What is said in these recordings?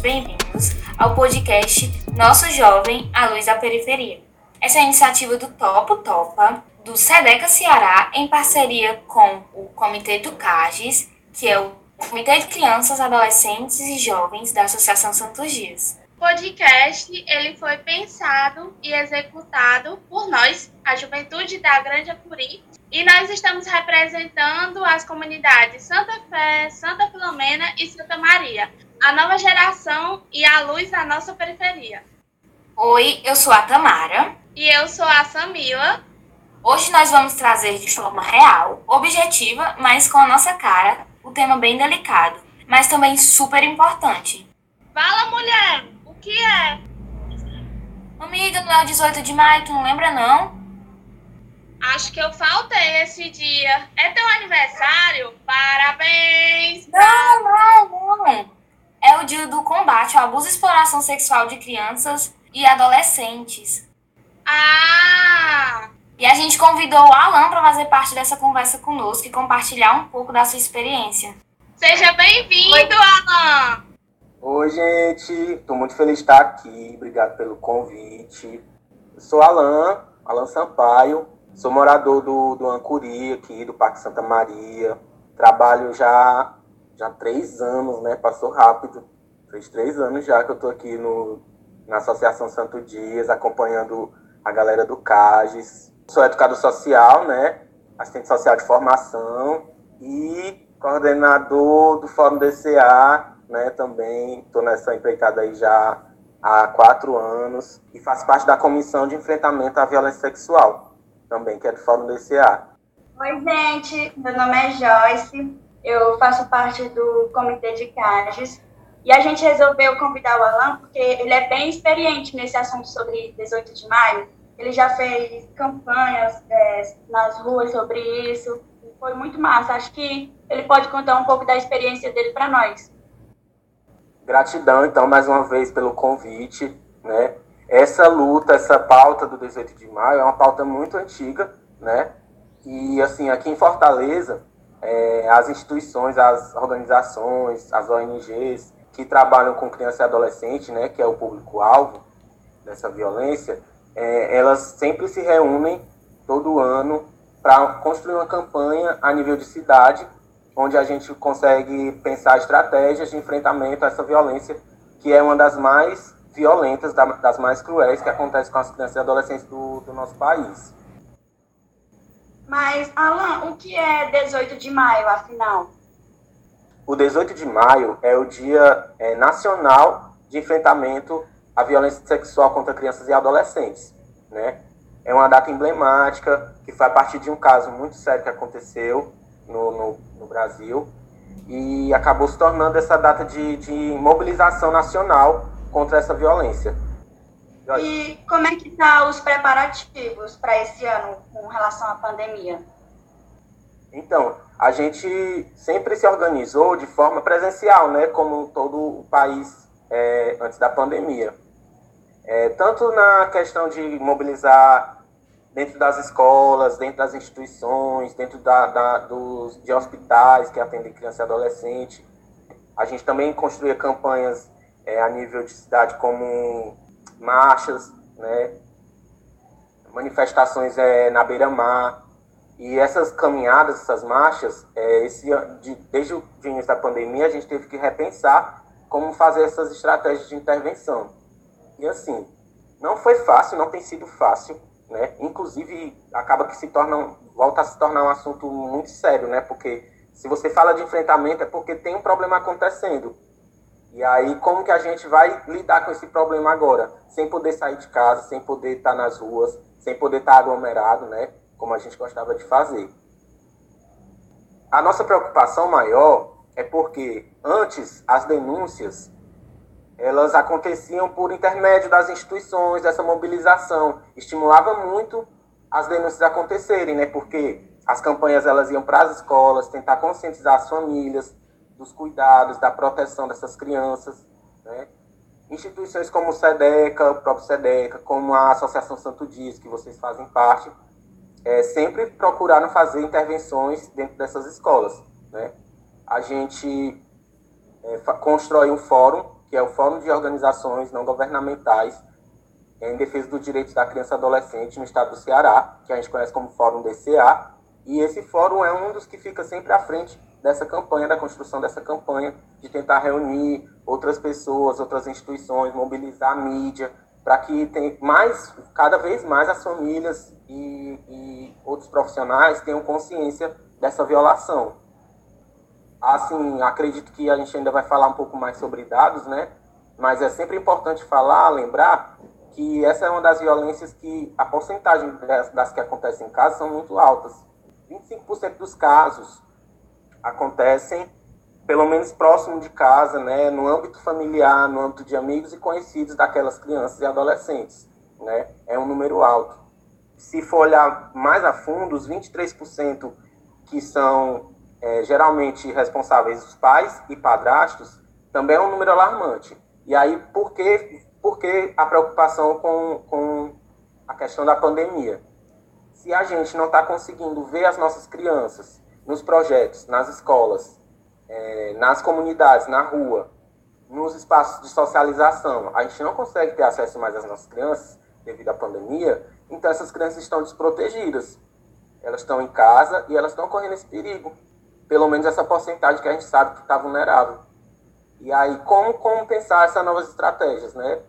bem-vindos ao podcast Nosso Jovem, a Luz da Periferia. Essa é a iniciativa do Topo Topa, do SEDECA Ceará, em parceria com o Comitê do CAGES, que é o Comitê de Crianças, Adolescentes e Jovens da Associação Santos Dias. O podcast ele foi pensado e executado por nós, a juventude da Grande Apuri, e nós estamos representando as comunidades Santa Fé, Santa Filomena e Santa Maria, a nova geração e a luz da nossa periferia. Oi, eu sou a Tamara. E eu sou a Samila. Hoje nós vamos trazer de forma real, objetiva, mas com a nossa cara, o um tema bem delicado, mas também super importante. Fala, mulher! O que é? Amiga, não é o 18 de maio, tu não lembra não? Acho que eu faltei esse dia. É teu aniversário? Parabéns! Não, não, não. É o dia do combate ao abuso e exploração sexual de crianças e adolescentes. Ah! E a gente convidou o Alan para fazer parte dessa conversa conosco e compartilhar um pouco da sua experiência. Seja bem-vindo, Alan! Oi, gente. Estou muito feliz de estar aqui. Obrigado pelo convite. Eu sou Alan, Alan Sampaio. Sou morador do, do Ancuri, aqui do Parque Santa Maria. Trabalho já, já três anos, né? Passou rápido. Fez três anos já que eu estou aqui no, na Associação Santo Dias, acompanhando a galera do CAGES. Sou educador social, né? Assistente social de formação e coordenador do Fórum DCA, né? Também estou nessa empreitada aí já há quatro anos e faço parte da Comissão de Enfrentamento à Violência Sexual também, que é do Fórum DCA. Oi, gente, meu nome é Joyce, eu faço parte do Comitê de CAGES e a gente resolveu convidar o Alan porque ele é bem experiente nesse assunto sobre 18 de maio. Ele já fez campanhas é, nas ruas sobre isso, foi muito massa. Acho que ele pode contar um pouco da experiência dele para nós. Gratidão, então, mais uma vez pelo convite, né? essa luta, essa pauta do 18 de maio é uma pauta muito antiga, né? E, assim, aqui em Fortaleza, é, as instituições, as organizações, as ONGs que trabalham com criança e adolescente, né, que é o público-alvo dessa violência, é, elas sempre se reúnem todo ano para construir uma campanha a nível de cidade, onde a gente consegue pensar estratégias de enfrentamento a essa violência, que é uma das mais violentas, das mais cruéis que acontecem com as crianças e adolescentes do, do nosso país. Mas, Alan, o que é 18 de maio, afinal? O 18 de maio é o Dia é, Nacional de Enfrentamento à Violência Sexual contra Crianças e Adolescentes. Né? É uma data emblemática que foi a partir de um caso muito sério que aconteceu no, no, no Brasil e acabou se tornando essa data de, de mobilização nacional contra essa violência. E como é que estão tá os preparativos para esse ano com relação à pandemia? Então, a gente sempre se organizou de forma presencial, né, como todo o país é, antes da pandemia. É, tanto na questão de mobilizar dentro das escolas, dentro das instituições, dentro da, da, dos, de hospitais que atendem criança e adolescente. A gente também construía campanhas é, a nível de cidade como marchas, né, manifestações é, na beira-mar. E essas caminhadas, essas marchas, é, esse, de, desde o início da pandemia, a gente teve que repensar como fazer essas estratégias de intervenção. E assim, não foi fácil, não tem sido fácil, né? Inclusive, acaba que se torna, volta a se tornar um assunto muito sério, né? Porque se você fala de enfrentamento é porque tem um problema acontecendo. E aí, como que a gente vai lidar com esse problema agora? Sem poder sair de casa, sem poder estar nas ruas, sem poder estar aglomerado, né? Como a gente gostava de fazer. A nossa preocupação maior é porque antes as denúncias elas aconteciam por intermédio das instituições, dessa mobilização, estimulava muito as denúncias acontecerem, né? Porque as campanhas elas iam para as escolas, tentar conscientizar as famílias, dos cuidados, da proteção dessas crianças. Né? Instituições como o SEDECA, o próprio SEDECA, como a Associação Santo Dias, que vocês fazem parte, é, sempre procuraram fazer intervenções dentro dessas escolas. Né? A gente é, constrói um fórum, que é o Fórum de Organizações Não Governamentais em Defesa dos Direitos da Criança e Adolescente no estado do Ceará, que a gente conhece como Fórum DCA, e esse fórum é um dos que fica sempre à frente dessa campanha, da construção dessa campanha, de tentar reunir outras pessoas, outras instituições, mobilizar a mídia, para que tem mais, cada vez mais as famílias e, e, outros profissionais tenham consciência dessa violação. Assim, acredito que a gente ainda vai falar um pouco mais sobre dados, né? Mas é sempre importante falar, lembrar que essa é uma das violências que a porcentagem das, das que acontecem em casa são muito altas. 25% dos casos acontecem pelo menos próximo de casa, né, no âmbito familiar, no âmbito de amigos e conhecidos daquelas crianças e adolescentes, né? É um número alto. Se for olhar mais a fundo, os 23% que são é, geralmente responsáveis os pais e padrastos, também é um número alarmante. E aí, por que, por que a preocupação com, com a questão da pandemia? Se a gente não está conseguindo ver as nossas crianças nos projetos, nas escolas, é, nas comunidades, na rua, nos espaços de socialização, a gente não consegue ter acesso mais às nossas crianças devido à pandemia, então essas crianças estão desprotegidas. Elas estão em casa e elas estão correndo esse perigo. Pelo menos essa porcentagem que a gente sabe que está vulnerável. E aí, como, como pensar essas novas estratégias, né?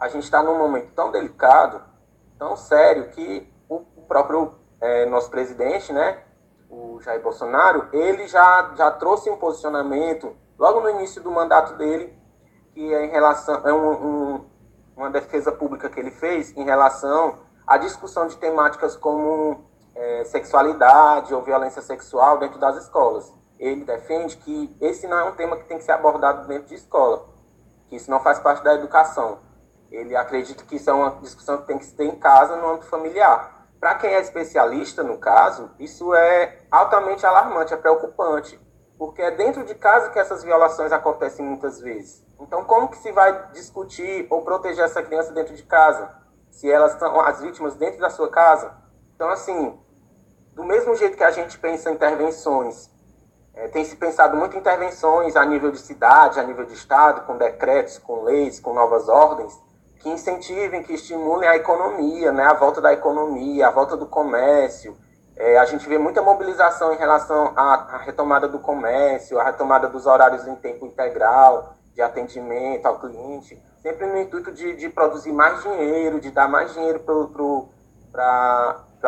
A gente está num momento tão delicado, tão sério, que próprio é, nosso presidente, né, o Jair Bolsonaro, ele já, já trouxe um posicionamento logo no início do mandato dele, que é em relação é um, um, uma defesa pública que ele fez em relação à discussão de temáticas como é, sexualidade ou violência sexual dentro das escolas. Ele defende que esse não é um tema que tem que ser abordado dentro de escola, que isso não faz parte da educação. Ele acredita que isso é uma discussão que tem que se ter em casa, no âmbito familiar. Para quem é especialista no caso, isso é altamente alarmante, é preocupante, porque é dentro de casa que essas violações acontecem muitas vezes. Então, como que se vai discutir ou proteger essa criança dentro de casa, se elas são as vítimas dentro da sua casa? Então, assim, do mesmo jeito que a gente pensa em intervenções, é, tem se pensado muito em intervenções a nível de cidade, a nível de estado, com decretos, com leis, com novas ordens que incentivem, que estimulem a economia, né, a volta da economia, a volta do comércio. É, a gente vê muita mobilização em relação à, à, retomada do comércio, à retomada dos horários em tempo integral, de atendimento ao cliente, sempre no intuito de, de produzir mais dinheiro, de dar mais dinheiro para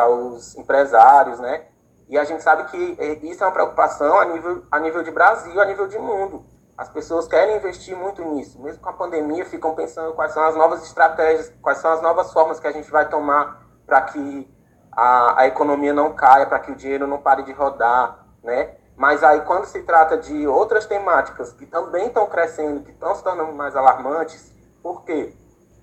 os empresários, né? E a gente sabe que é, isso é uma preocupação a nível, a nível de Brasil, a nível de mundo. As pessoas querem investir muito nisso, mesmo com a pandemia, ficam pensando quais são as novas estratégias, quais são as novas formas que a gente vai tomar para que a, a economia não caia, para que o dinheiro não pare de rodar, né? Mas aí, quando se trata de outras temáticas que também estão crescendo, que estão se tornando mais alarmantes, por quê?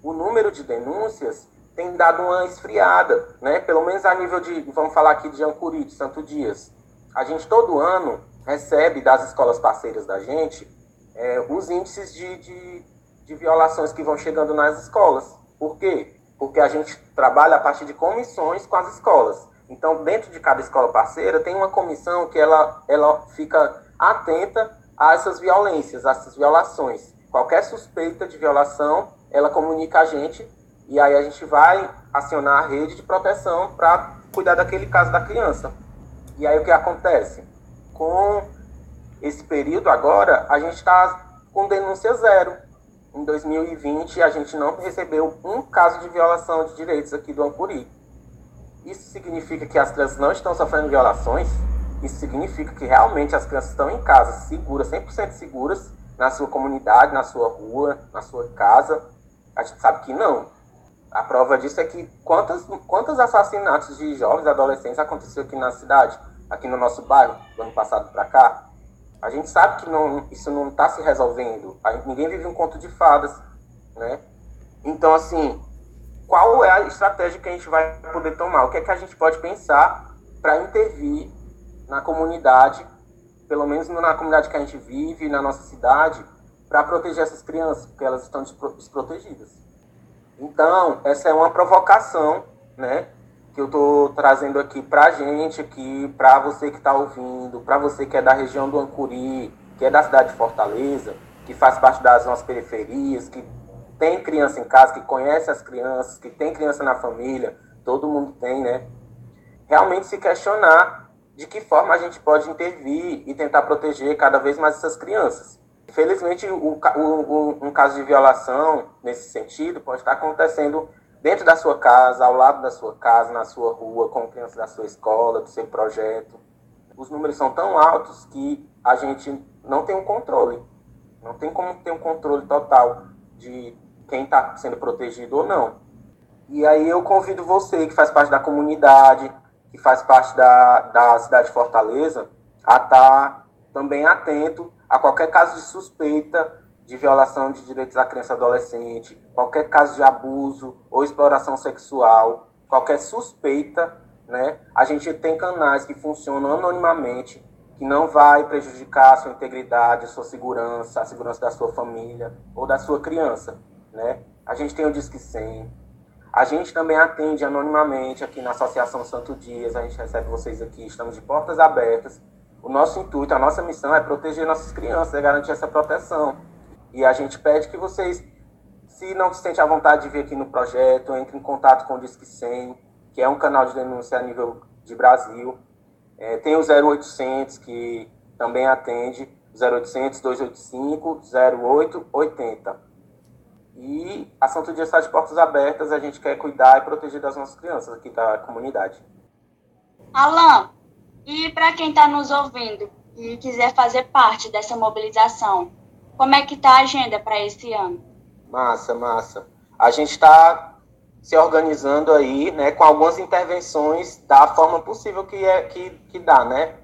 O número de denúncias tem dado uma esfriada, né? Pelo menos a nível de, vamos falar aqui de Ancuri, de Santo Dias. A gente todo ano recebe das escolas parceiras da gente é, os índices de, de, de violações que vão chegando nas escolas. Por quê? Porque a gente trabalha a partir de comissões com as escolas. Então, dentro de cada escola parceira, tem uma comissão que ela, ela fica atenta a essas violências, a essas violações. Qualquer suspeita de violação, ela comunica a gente e aí a gente vai acionar a rede de proteção para cuidar daquele caso da criança. E aí o que acontece? Com esse período agora, a gente está com denúncia zero. Em 2020, a gente não recebeu um caso de violação de direitos aqui do Ancuri. Isso significa que as crianças não estão sofrendo violações? Isso significa que realmente as crianças estão em casa, seguras, 100% seguras, na sua comunidade, na sua rua, na sua casa? A gente sabe que não. A prova disso é que quantos, quantos assassinatos de jovens adolescentes aconteceu aqui na cidade, aqui no nosso bairro, do ano passado para cá? A gente sabe que não, isso não está se resolvendo. Gente, ninguém vive um conto de fadas, né? Então, assim, qual é a estratégia que a gente vai poder tomar? O que é que a gente pode pensar para intervir na comunidade, pelo menos na comunidade que a gente vive, na nossa cidade, para proteger essas crianças, porque elas estão desprotegidas. Então, essa é uma provocação, né? Que eu estou trazendo aqui para a gente, aqui para você que está ouvindo, para você que é da região do Ancuri, que é da cidade de Fortaleza, que faz parte das nossas periferias, que tem criança em casa, que conhece as crianças, que tem criança na família, todo mundo tem, né? Realmente se questionar de que forma a gente pode intervir e tentar proteger cada vez mais essas crianças. Infelizmente, o, o, um caso de violação, nesse sentido, pode estar acontecendo dentro da sua casa, ao lado da sua casa, na sua rua, com crianças da sua escola, do seu projeto. Os números são tão altos que a gente não tem um controle. Não tem como ter um controle total de quem está sendo protegido ou não. E aí eu convido você, que faz parte da comunidade, que faz parte da, da cidade de Fortaleza, a estar tá também atento a qualquer caso de suspeita de violação de direitos da criança e adolescente, qualquer caso de abuso ou exploração sexual, qualquer suspeita, né? A gente tem canais que funcionam anonimamente, que não vai prejudicar a sua integridade, a sua segurança, a segurança da sua família ou da sua criança, né? A gente tem o Disque 100. A gente também atende anonimamente aqui na Associação Santo Dias, a gente recebe vocês aqui, estamos de portas abertas. O nosso intuito, a nossa missão é proteger nossas crianças, é garantir essa proteção. E a gente pede que vocês, se não se sentem à vontade de vir aqui no projeto, entre em contato com o Disque 100, que é um canal de denúncia a nível de Brasil. É, tem o 0800, que também atende, 0800 285 0880. E a Santo Dia está de portas abertas, a gente quer cuidar e proteger das nossas crianças aqui da comunidade. Alan, e para quem está nos ouvindo e quiser fazer parte dessa mobilização, como é que está a agenda para esse ano? Massa, massa. A gente está se organizando aí, né, com algumas intervenções da forma possível que é que, que dá, né?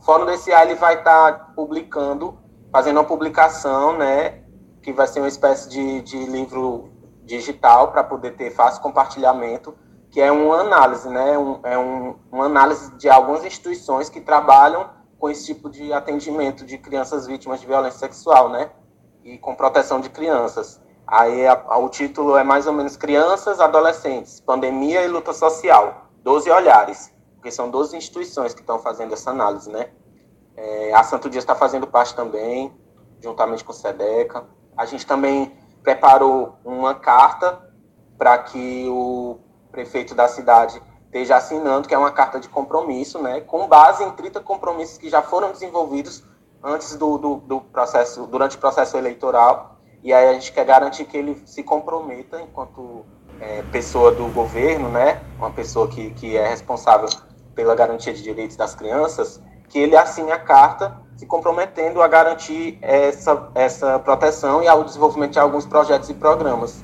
O Fórum desse ele vai estar tá publicando, fazendo uma publicação, né, que vai ser uma espécie de, de livro digital para poder ter fácil compartilhamento, que é uma análise, né, um, é um, uma análise de algumas instituições que trabalham com esse tipo de atendimento de crianças vítimas de violência sexual, né? E com proteção de crianças. Aí a, a, o título é mais ou menos Crianças, Adolescentes, Pandemia e Luta Social, 12 olhares, porque são 12 instituições que estão fazendo essa análise, né? É, a Santo Dias está fazendo parte também, juntamente com o SEDECA. A gente também preparou uma carta para que o prefeito da cidade esteja assinando, que é uma carta de compromisso, né, com base em 30 compromissos que já foram desenvolvidos antes do, do, do, processo, durante o processo eleitoral, e aí a gente quer garantir que ele se comprometa enquanto é, pessoa do governo, né, uma pessoa que, que é responsável pela garantia de direitos das crianças, que ele assine a carta se comprometendo a garantir essa, essa proteção e ao desenvolvimento de alguns projetos e programas,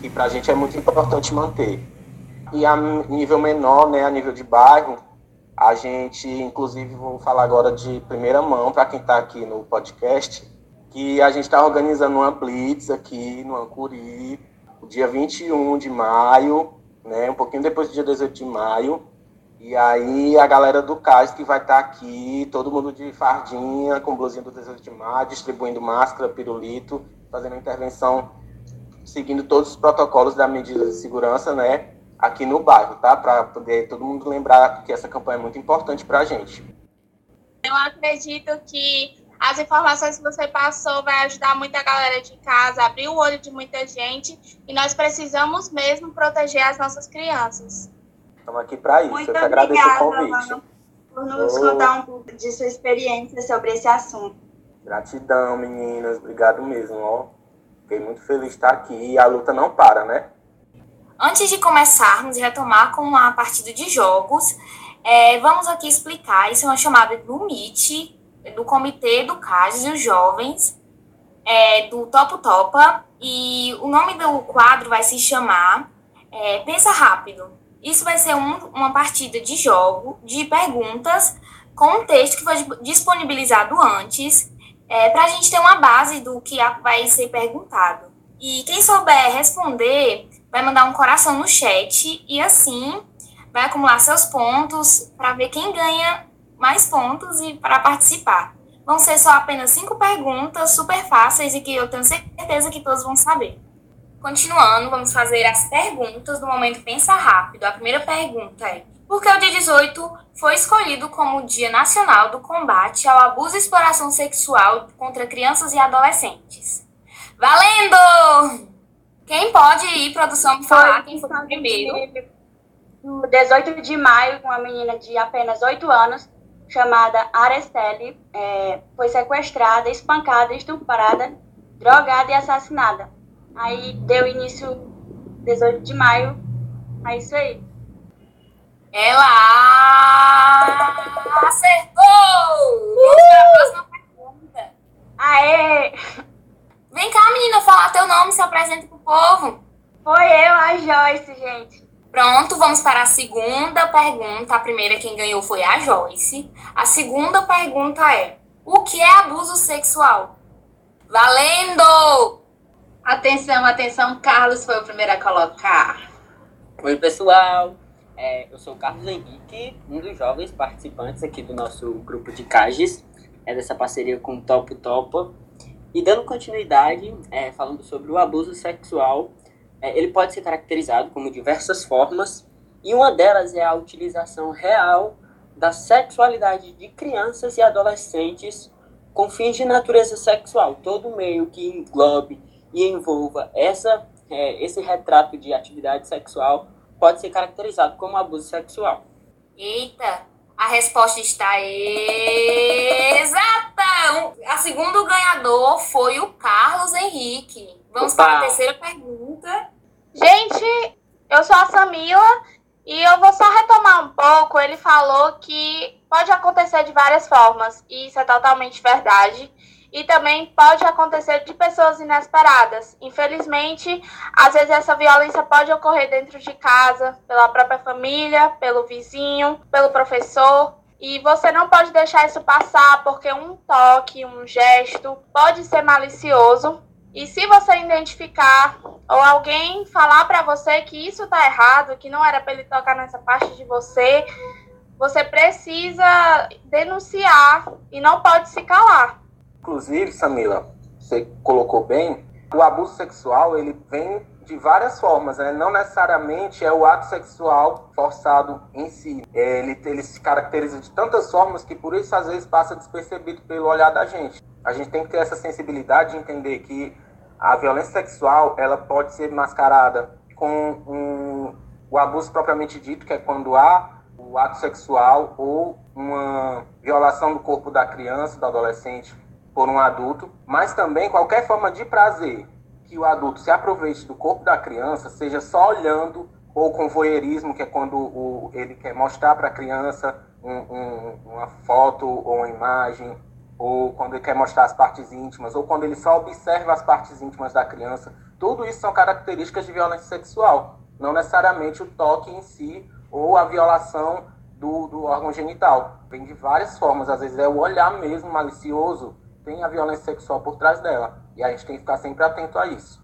que para a gente é muito importante manter. E a nível menor, né, a nível de bairro, a gente, inclusive, vou falar agora de primeira mão para quem está aqui no podcast, que a gente está organizando uma blitz aqui no Ancuri, dia 21 de maio, né, um pouquinho depois do dia 18 de maio. E aí a galera do CAS que vai estar tá aqui, todo mundo de fardinha, com blusinha do 18 de maio, distribuindo máscara, pirulito, fazendo intervenção, seguindo todos os protocolos da medida de segurança, né? Aqui no bairro, tá? Para poder todo mundo lembrar que essa campanha é muito importante para a gente. Eu acredito que as informações que você passou vai ajudar muita galera de casa, abrir o olho de muita gente e nós precisamos mesmo proteger as nossas crianças. Estamos aqui para isso. Muito Eu que agradeço o convite. Mano, por nos oh. contar um pouco de sua experiência sobre esse assunto. Gratidão, meninas. Obrigado mesmo. Ó. Fiquei muito feliz de estar aqui. E a luta não para, né? Antes de começarmos e retomar com a partida de jogos, é, vamos aqui explicar. Isso é uma chamada do MIT, do Comitê do CAS dos Jovens, é, do Topo Topa, e o nome do quadro vai se chamar é, Pensa Rápido. Isso vai ser um, uma partida de jogo, de perguntas, com um texto que foi disponibilizado antes, é, para a gente ter uma base do que vai ser perguntado. E quem souber responder vai mandar um coração no chat e assim vai acumular seus pontos para ver quem ganha mais pontos e para participar. Vão ser só apenas cinco perguntas super fáceis e que eu tenho certeza que todos vão saber. Continuando, vamos fazer as perguntas do momento Pensa Rápido. A primeira pergunta é: porque o dia 18 foi escolhido como o Dia Nacional do Combate ao Abuso e Exploração Sexual contra Crianças e Adolescentes. Valendo! Quem pode ir, produção, falar quem foi o primeiro? No 18 de maio, uma menina de apenas 8 anos, chamada Arestelle, é, foi sequestrada, espancada, estuprada, drogada e assassinada. Aí deu início 18 de maio, é isso aí. Ela acertou! Vamos para a próxima pergunta. Aê! Vem cá, menina, falar teu nome, se apresenta povo. Foi eu, a Joyce, gente. Pronto, vamos para a segunda pergunta. A primeira quem ganhou foi a Joyce. A segunda pergunta é: O que é abuso sexual? Valendo! Atenção, atenção, Carlos foi o primeiro a colocar. Oi, pessoal. É, eu sou o Carlos Henrique, um dos jovens participantes aqui do nosso grupo de CAGES, é dessa parceria com o Topo Topa. E dando continuidade, é, falando sobre o abuso sexual, é, ele pode ser caracterizado como diversas formas, e uma delas é a utilização real da sexualidade de crianças e adolescentes com fins de natureza sexual. Todo meio que englobe e envolva essa, é, esse retrato de atividade sexual pode ser caracterizado como abuso sexual. Eita, a resposta está exata! A segundo ganhador foi o Carlos Henrique. Vamos Opa. para a terceira pergunta. Gente, eu sou a Samila e eu vou só retomar um pouco. Ele falou que pode acontecer de várias formas, e isso é totalmente verdade. E também pode acontecer de pessoas inesperadas. Infelizmente, às vezes essa violência pode ocorrer dentro de casa, pela própria família, pelo vizinho, pelo professor. E você não pode deixar isso passar, porque um toque, um gesto pode ser malicioso. E se você identificar ou alguém falar para você que isso tá errado, que não era para ele tocar nessa parte de você, você precisa denunciar e não pode se calar. Inclusive, Samila, você colocou bem, o abuso sexual ele vem de várias formas, né? não necessariamente é o ato sexual forçado em si. É, Ele, ele se caracteriza de tantas formas que por isso às vezes passa despercebido pelo olhar da gente. A gente tem que ter essa sensibilidade de entender que a violência sexual ela pode ser mascarada com um, o abuso propriamente dito, que é quando há o ato sexual ou uma violação do corpo da criança, do adolescente, por um adulto, mas também qualquer forma de prazer que o adulto se aproveite do corpo da criança, seja só olhando ou com voyeurismo, que é quando o, ele quer mostrar para a criança um, um, uma foto ou uma imagem, ou quando ele quer mostrar as partes íntimas, ou quando ele só observa as partes íntimas da criança. Tudo isso são características de violência sexual, não necessariamente o toque em si ou a violação do, do órgão genital. Vem de várias formas, às vezes é o olhar mesmo malicioso, tem a violência sexual por trás dela. E a gente tem que ficar sempre atento a isso.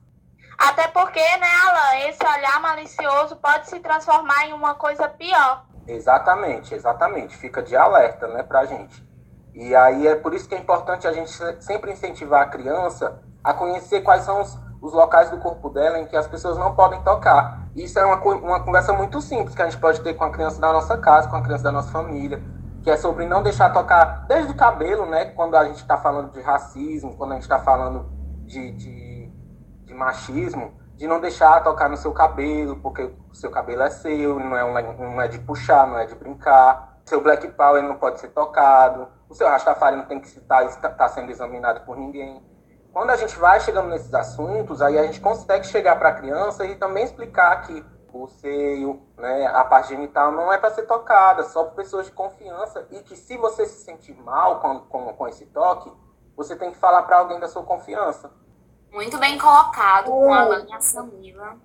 Até porque, né, Alan, esse olhar malicioso pode se transformar em uma coisa pior. Exatamente, exatamente. Fica de alerta, né, pra gente. E aí é por isso que é importante a gente sempre incentivar a criança a conhecer quais são os, os locais do corpo dela em que as pessoas não podem tocar. Isso é uma, uma conversa muito simples que a gente pode ter com a criança da nossa casa, com a criança da nossa família, que é sobre não deixar tocar desde o cabelo, né? Quando a gente está falando de racismo, quando a gente está falando de, de, de machismo, de não deixar tocar no seu cabelo, porque o seu cabelo é seu, não é, um- não é de puxar, não é de brincar. Seu black power não pode ser tocado. O seu rastafari não tem que estar tá sendo examinado por ninguém. Quando a gente vai chegando nesses assuntos, aí a gente consegue chegar para a criança e também explicar que o seio, né, a parte genital não é para ser tocada, só por pessoas de confiança e que se você se sentir mal com, com, com esse toque, você tem que falar para alguém da sua confiança. Muito bem colocado com a Alan e a Samila.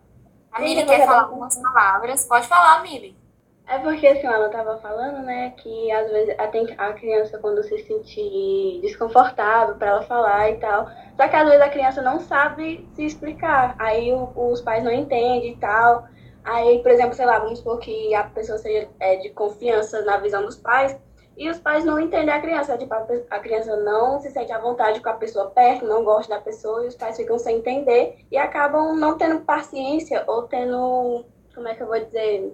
A Mili quer falar dar- algumas palavras. Pode falar, Mili. É porque assim, ela estava falando, né, que às vezes a, tem- a criança quando se sentir desconfortável para ela falar e tal, só que às vezes a criança não sabe se explicar, aí o- os pais não entendem e tal, aí, por exemplo, sei lá, vamos supor que a pessoa seja é, de confiança na visão dos pais, e os pais não entendem a criança, tipo, a, criança não se sente à vontade com a pessoa perto, não gosta da pessoa, e os pais ficam sem entender, e acabam não tendo paciência, ou tendo, como é que eu vou dizer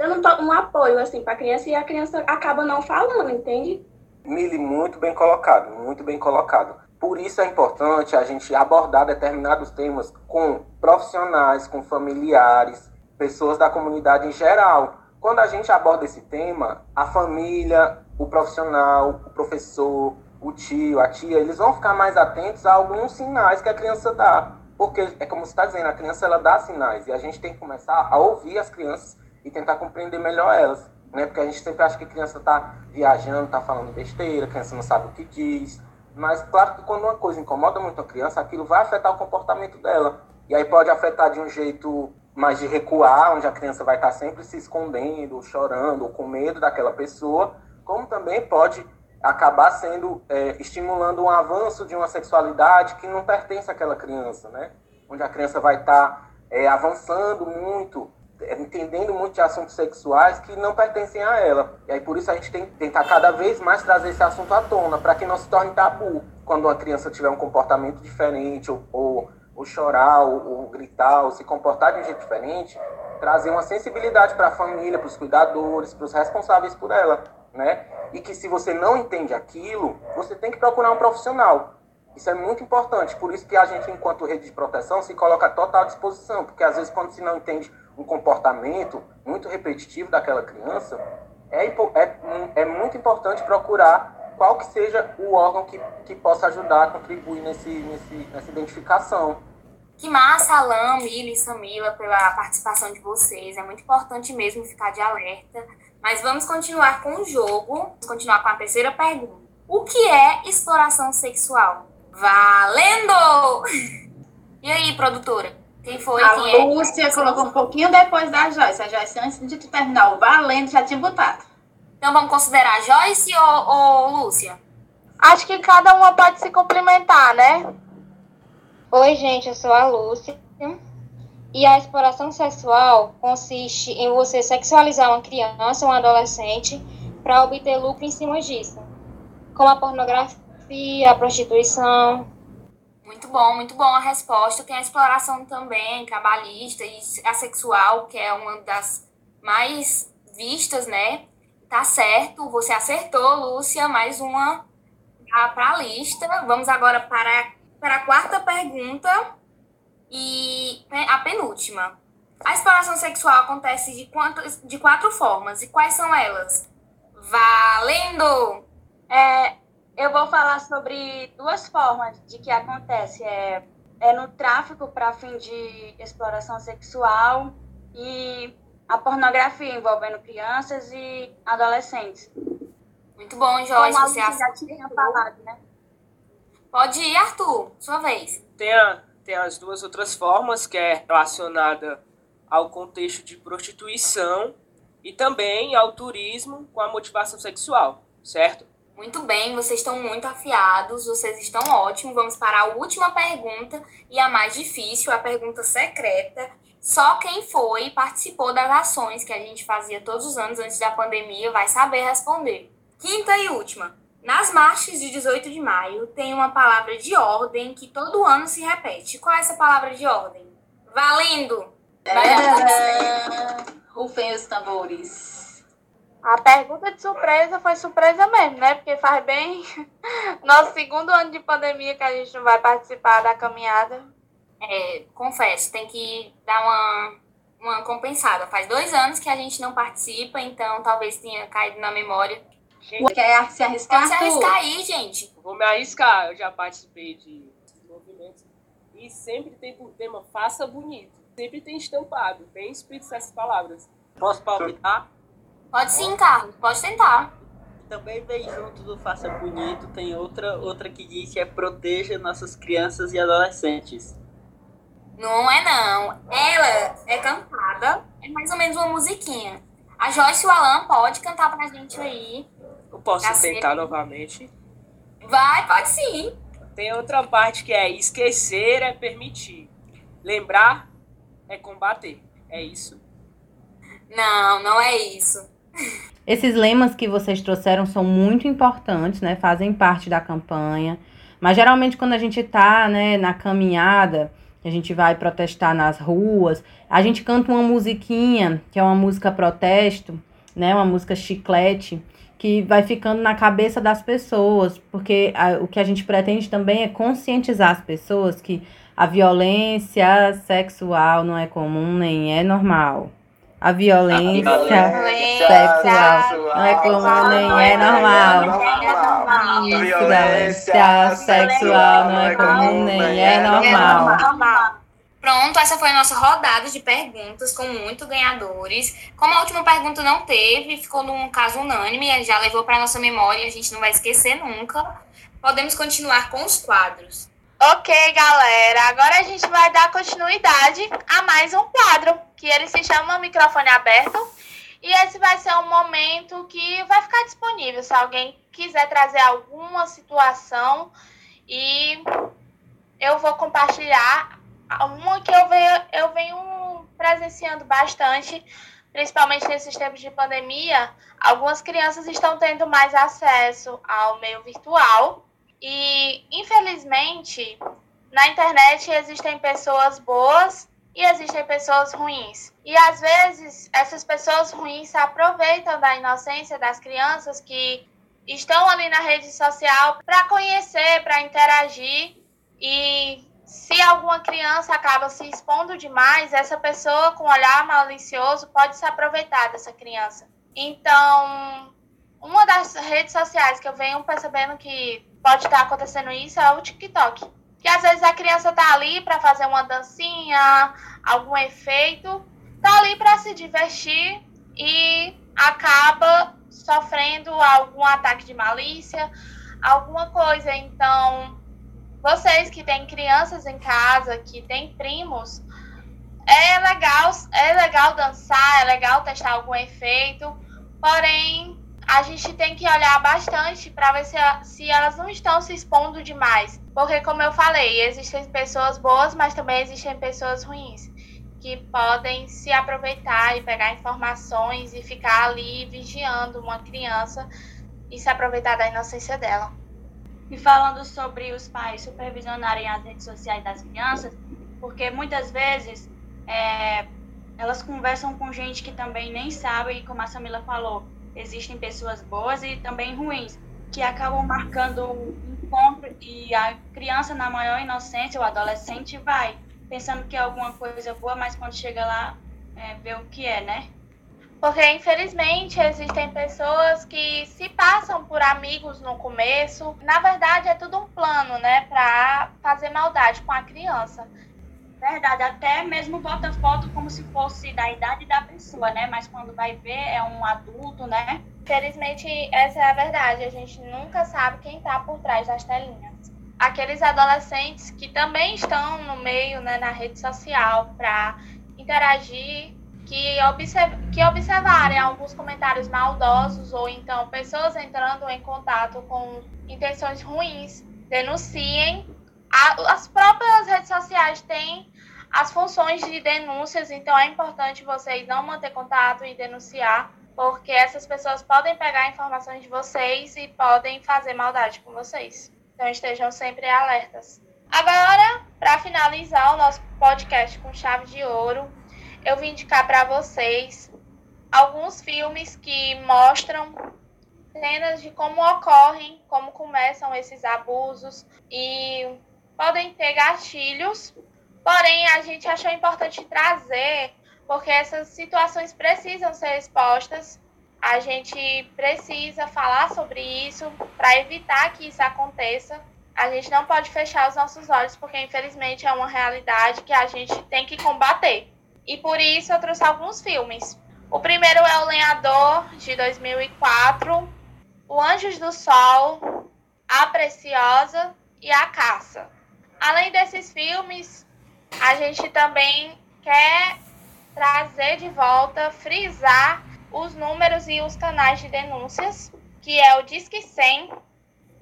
dando um apoio, assim, para a criança e a criança acaba não falando, entende? Mili, muito bem colocado, muito bem colocado. Por isso é importante a gente abordar determinados temas com profissionais, com familiares, pessoas da comunidade em geral. Quando a gente aborda esse tema, a família, o profissional, o professor, o tio, a tia, eles vão ficar mais atentos a alguns sinais que a criança dá. Porque é como você está dizendo, a criança ela dá sinais e a gente tem que começar a ouvir as crianças e tentar compreender melhor elas. Né? Porque a gente sempre acha que a criança está viajando, está falando besteira, a criança não sabe o que diz. Mas claro que quando uma coisa incomoda muito a criança, aquilo vai afetar o comportamento dela. E aí pode afetar de um jeito mais de recuar, onde a criança vai estar sempre se escondendo, chorando, ou com medo daquela pessoa, como também pode acabar sendo é, estimulando um avanço de uma sexualidade que não pertence àquela criança, né? Onde a criança vai estar é, avançando muito entendendo muito de assuntos sexuais que não pertencem a ela. E aí por isso a gente tem que tentar cada vez mais trazer esse assunto à tona, para que não se torne tabu. Quando uma criança tiver um comportamento diferente, ou, ou, ou chorar, ou, ou, gritar, ou se comportar de um jeito diferente, trazer uma sensibilidade para a família, para os cuidadores, para os responsáveis por ela, né? E que se você não entende aquilo, você tem que procurar um profissional. Isso é muito importante, por isso que a gente, enquanto rede de proteção, se coloca à total disposição, porque às vezes quando se não entende um comportamento muito repetitivo daquela criança, é, é, é muito importante procurar qual que seja o órgão que, que possa ajudar contribuir nesse, nesse, nessa identificação. Que massa, Alain, Mili e Samila, pela participação de vocês. É muito importante mesmo ficar de alerta. Mas vamos continuar com o jogo. Vamos continuar com a terceira pergunta. O que é exploração sexual? Valendo! E aí, produtora? Quem foi? A quem é? Lúcia é? colocou um pouquinho depois da Joyce. A Joyce, antes de tu terminar o valendo, já tinha botado. Então vamos considerar Joyce ou, ou Lúcia? Acho que cada uma pode se complementar, né? Oi, gente, eu sou a Lúcia. E a exploração sexual consiste em você sexualizar uma criança ou um adolescente para obter lucro em cima disso, como a pornografia, a prostituição, muito bom, muito bom a resposta. Tem a exploração também, trabalhista e assexual, que é uma das mais vistas, né? Tá certo, você acertou, Lúcia. Mais uma para a lista. Vamos agora para, para a quarta pergunta e a penúltima. A exploração sexual acontece de, quanto, de quatro formas. E quais são elas? Valendo! É, eu vou falar sobre duas formas de que acontece. É, é no tráfico para fim de exploração sexual e a pornografia envolvendo crianças e adolescentes. Muito bom, Jorge. Como você já tinha falado, né? Pode ir, Arthur, sua vez. Tem, a, tem as duas outras formas, que é relacionada ao contexto de prostituição e também ao turismo com a motivação sexual, certo? Muito bem, vocês estão muito afiados, vocês estão ótimos. Vamos para a última pergunta e a mais difícil, a pergunta secreta. Só quem foi e participou das ações que a gente fazia todos os anos antes da pandemia vai saber responder. Quinta e última. Nas marchas de 18 de maio tem uma palavra de ordem que todo ano se repete. Qual é essa palavra de ordem? Valendo! É... Rufem os tambores. A pergunta de surpresa foi surpresa mesmo, né? Porque faz bem nosso segundo ano de pandemia que a gente não vai participar da caminhada. É, confesso, tem que dar uma, uma compensada. Faz dois anos que a gente não participa, então talvez tenha caído na memória. Gente, quer se arriscar? Pode se arriscar aí, gente. Vou me arriscar. Eu já participei de movimentos e sempre tem por tema faça bonito. Sempre tem estampado, bem escrito essas palavras. Posso palpitar? Pode sim, Carlos, pode tentar. Também vem junto do Faça Bonito, tem outra, outra que diz que é proteja nossas crianças e adolescentes. Não é não. Ela é cantada, é mais ou menos uma musiquinha. A Joyce e o Alan pode cantar pra gente aí. Eu posso tentar novamente? Vai, pode sim. Tem outra parte que é esquecer é permitir. Lembrar é combater. É isso? Não, não é isso. Esses lemas que vocês trouxeram são muito importantes, né? Fazem parte da campanha. Mas geralmente quando a gente está né, na caminhada, a gente vai protestar nas ruas, a gente canta uma musiquinha, que é uma música protesto, né, uma música chiclete, que vai ficando na cabeça das pessoas, porque a, o que a gente pretende também é conscientizar as pessoas que a violência sexual não é comum nem é normal. A violência, a violência sexual não é comum nem é normal. A violência sexual não é comum nem é normal. Pronto, essa foi a nossa rodada de perguntas com muitos ganhadores. Como a última pergunta não teve, ficou num caso unânime, já levou para nossa memória, a gente não vai esquecer nunca. Podemos continuar com os quadros. Ok, galera, agora a gente vai dar continuidade a mais um quadro, que ele se chama Microfone Aberto. E esse vai ser um momento que vai ficar disponível se alguém quiser trazer alguma situação e eu vou compartilhar uma que eu venho, eu venho presenciando bastante, principalmente nesses tempos de pandemia, algumas crianças estão tendo mais acesso ao meio virtual e, infelizmente, na internet existem pessoas boas e existem pessoas ruins. E às vezes essas pessoas ruins se aproveitam da inocência das crianças que estão ali na rede social para conhecer, para interagir e se alguma criança acaba se expondo demais, essa pessoa com olhar malicioso pode se aproveitar dessa criança. Então, uma das redes sociais que eu venho percebendo que pode estar acontecendo isso é o TikTok. Que às vezes a criança tá ali para fazer uma dancinha, algum efeito, tá ali para se divertir e acaba sofrendo algum ataque de malícia, alguma coisa. Vocês que têm crianças em casa, que têm primos, é legal, é legal dançar, é legal testar algum efeito, porém a gente tem que olhar bastante para ver se, se elas não estão se expondo demais. Porque, como eu falei, existem pessoas boas, mas também existem pessoas ruins que podem se aproveitar e pegar informações e ficar ali vigiando uma criança e se aproveitar da inocência dela. E falando sobre os pais supervisionarem as redes sociais das crianças, porque muitas vezes é, elas conversam com gente que também nem sabe, e como a Samila falou, existem pessoas boas e também ruins, que acabam marcando o encontro e a criança, na maior inocência, o adolescente, vai pensando que é alguma coisa boa, mas quando chega lá, é, vê o que é, né? Porque, infelizmente, existem pessoas que se passam por amigos no começo. Na verdade, é tudo um plano, né? Pra fazer maldade com a criança. Verdade, até mesmo bota foto como se fosse da idade da pessoa, né? Mas quando vai ver, é um adulto, né? Infelizmente, essa é a verdade. A gente nunca sabe quem tá por trás das telinhas. Aqueles adolescentes que também estão no meio, né, na rede social, para interagir que, observ que observarem alguns comentários maldosos ou então pessoas entrando em contato com intenções ruins, denunciem. A, as próprias redes sociais têm as funções de denúncias, então é importante vocês não manter contato e denunciar, porque essas pessoas podem pegar informações de vocês e podem fazer maldade com vocês. Então estejam sempre alertas. Agora, para finalizar o nosso podcast com chave de ouro, eu vim indicar para vocês alguns filmes que mostram cenas de como ocorrem, como começam esses abusos e podem ter gatilhos. Porém, a gente achou importante trazer porque essas situações precisam ser expostas. A gente precisa falar sobre isso para evitar que isso aconteça. A gente não pode fechar os nossos olhos, porque infelizmente é uma realidade que a gente tem que combater. E por isso eu trouxe alguns filmes. O primeiro é O Lenhador, de 2004, O Anjos do Sol, A Preciosa e A Caça. Além desses filmes, a gente também quer trazer de volta, frisar os números e os canais de denúncias, que é o Disque 100,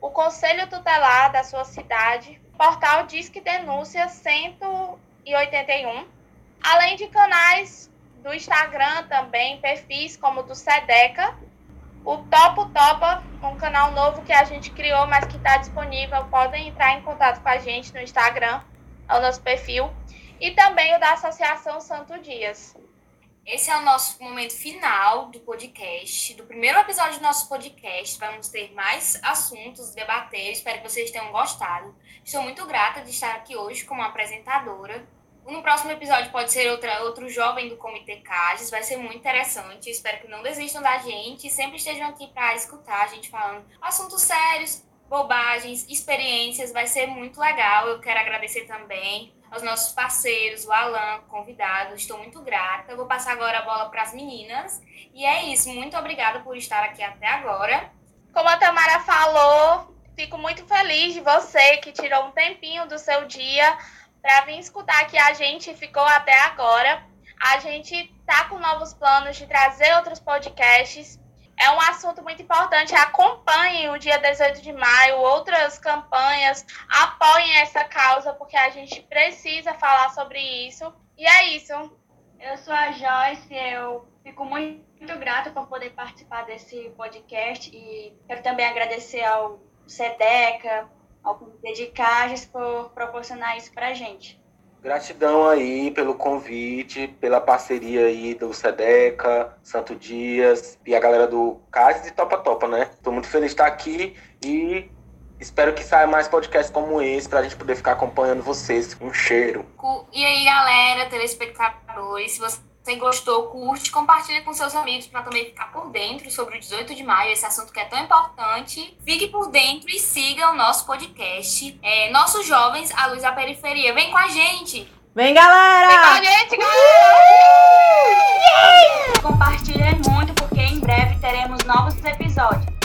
o Conselho Tutelar da sua cidade, portal Disque Denúncia 181, além de canais do Instagram também, perfis como do Sedeca, o Topo Topa, um canal novo que a gente criou, mas que está disponível, podem entrar em contato com a gente no Instagram. ao nosso perfil, e também o da Associação Santo Dias. Esse é o nosso momento final do podcast, do primeiro episódio do nosso podcast. Vamos ter mais assuntos, debater. Espero que vocês tenham gostado. Estou muito grata de estar aqui hoje como apresentadora. No próximo episódio pode ser outra, outro jovem do Comitê Cages, vai ser muito interessante. Espero que não desistam da gente sempre estejam aqui para escutar a gente falando assuntos sérios, bobagens, experiências. Vai ser muito legal. Eu quero agradecer também aos nossos parceiros, o Alan, convidado. Estou muito grata. Eu vou passar agora a bola para as meninas. E é isso. Muito obrigada por estar aqui até agora. Como a Tamara falou, fico muito feliz de você que tirou um tempinho do seu dia para vir escutar aqui a gente ficou até agora. A gente tá com novos planos de trazer outros podcasts é um assunto muito importante. Acompanhem o dia 18 de maio, outras campanhas, apoiem essa causa, porque a gente precisa falar sobre isso. E é isso. Eu sou a Joyce, eu fico muito, muito grata por poder participar desse podcast e quero também agradecer ao SEDECA, ao Cages por proporcionar isso para a gente. Gratidão aí pelo convite, pela parceria aí do Sedeca, Santo Dias e a galera do Cases e Topa Topa, né? Tô muito feliz de estar aqui e espero que saia mais podcasts como esse pra gente poder ficar acompanhando vocês. Um cheiro. E aí, galera, telespectadores, se você você gostou, curte, compartilha com seus amigos para também ficar por dentro sobre o 18 de maio, esse assunto que é tão importante. Fique por dentro e siga o nosso podcast. É, Nossos Jovens, a Luz da Periferia. Vem com a gente! Vem, galera! Vem com a gente, galera! Compartilhem muito, porque em breve teremos novos episódios.